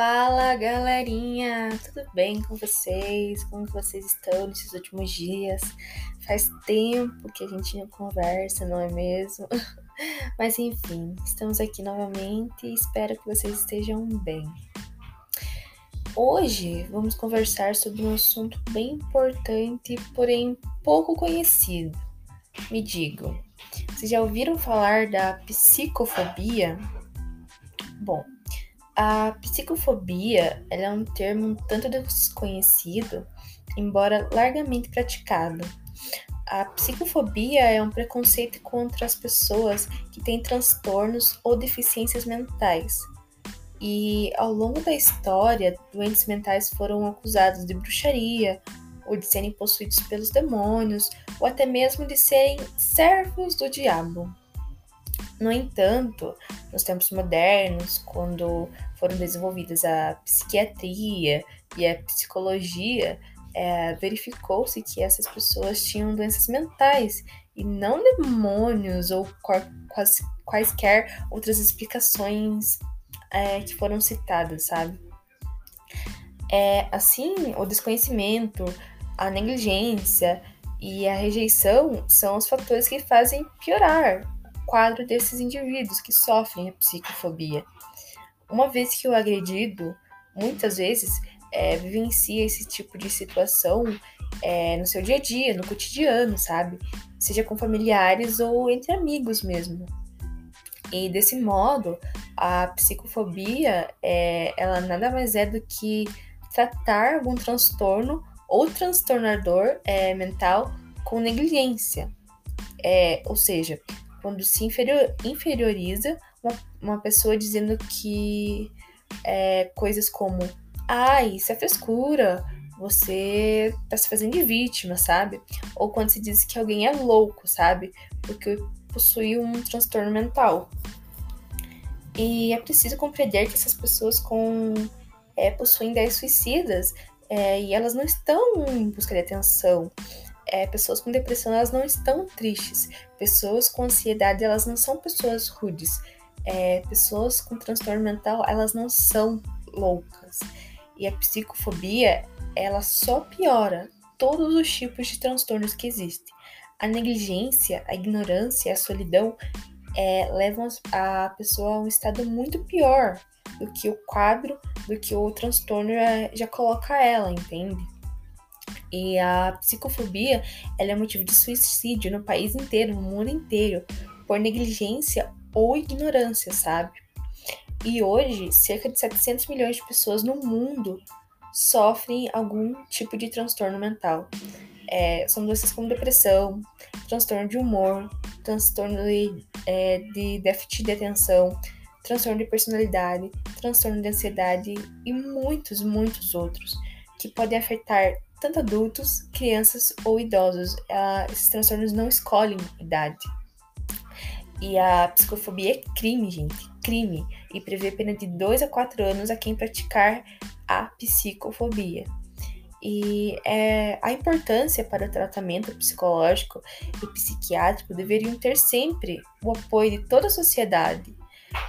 Fala galerinha, tudo bem com vocês? Como vocês estão nesses últimos dias? Faz tempo que a gente não conversa, não é mesmo? Mas enfim, estamos aqui novamente e espero que vocês estejam bem. Hoje vamos conversar sobre um assunto bem importante, porém pouco conhecido. Me digam, vocês já ouviram falar da psicofobia? Bom, a psicofobia é um termo um tanto desconhecido, embora largamente praticado. A psicofobia é um preconceito contra as pessoas que têm transtornos ou deficiências mentais. E ao longo da história, doentes mentais foram acusados de bruxaria, ou de serem possuídos pelos demônios, ou até mesmo de serem servos do diabo. No entanto, nos tempos modernos, quando foram desenvolvidas a psiquiatria e a psicologia, é, verificou-se que essas pessoas tinham doenças mentais e não demônios ou quais, quaisquer outras explicações é, que foram citadas, sabe? É, assim, o desconhecimento, a negligência e a rejeição são os fatores que fazem piorar quadro desses indivíduos que sofrem a psicofobia. Uma vez que o agredido, muitas vezes, é, vivencia esse tipo de situação é, no seu dia a dia, no cotidiano, sabe? Seja com familiares ou entre amigos mesmo. E desse modo, a psicofobia, é, ela nada mais é do que tratar algum transtorno ou transtornador é, mental com negligência. É, ou seja, quando se inferior, inferioriza uma, uma pessoa dizendo que é, coisas como ah, isso é frescura, você tá se fazendo de vítima, sabe? Ou quando se diz que alguém é louco, sabe? Porque possui um transtorno mental. E é preciso compreender que essas pessoas com é, possuem ideias suicidas é, e elas não estão em busca de atenção, é, pessoas com depressão elas não estão tristes. Pessoas com ansiedade elas não são pessoas rudes. É, pessoas com transtorno mental elas não são loucas. E a psicofobia ela só piora todos os tipos de transtornos que existem. A negligência, a ignorância, a solidão é, levam a pessoa a um estado muito pior do que o quadro, do que o transtorno já, já coloca ela, entende? E a psicofobia ela é motivo de suicídio no país inteiro, no mundo inteiro, por negligência ou ignorância, sabe? E hoje, cerca de 700 milhões de pessoas no mundo sofrem algum tipo de transtorno mental. É, são doenças como depressão, transtorno de humor, transtorno de, é, de déficit de atenção, transtorno de personalidade, transtorno de ansiedade e muitos, muitos outros que podem afetar tanto adultos, crianças ou idosos. Uh, esses transtornos não escolhem idade. E a psicofobia é crime, gente, crime, e prevê pena de 2 a 4 anos a quem praticar a psicofobia. E é, a importância para o tratamento psicológico e psiquiátrico deveriam ter sempre o apoio de toda a sociedade.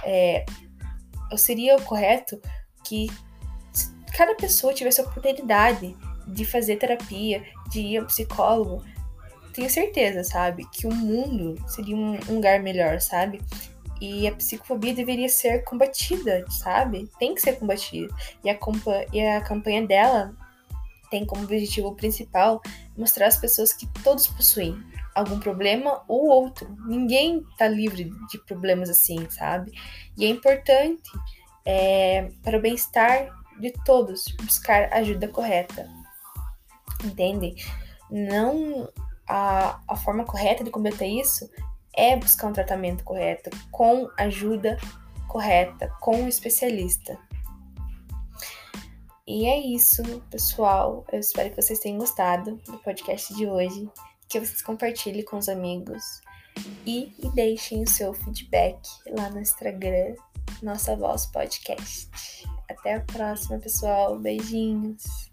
É, seria o correto que cada pessoa tivesse a oportunidade de fazer terapia, de ir ao psicólogo, tenho certeza, sabe, que o mundo seria um lugar melhor, sabe? E a psicofobia deveria ser combatida, sabe? Tem que ser combatida. E a, e a campanha dela tem como objetivo principal mostrar às pessoas que todos possuem algum problema ou outro. Ninguém tá livre de problemas assim, sabe? E é importante é, para o bem-estar de todos buscar ajuda correta entendem? Não a, a forma correta de combater isso é buscar um tratamento correto, com ajuda correta, com um especialista. E é isso, pessoal. Eu espero que vocês tenham gostado do podcast de hoje, que vocês compartilhem com os amigos e, e deixem o seu feedback lá no Instagram, Nossa Voz Podcast. Até a próxima, pessoal. Beijinhos.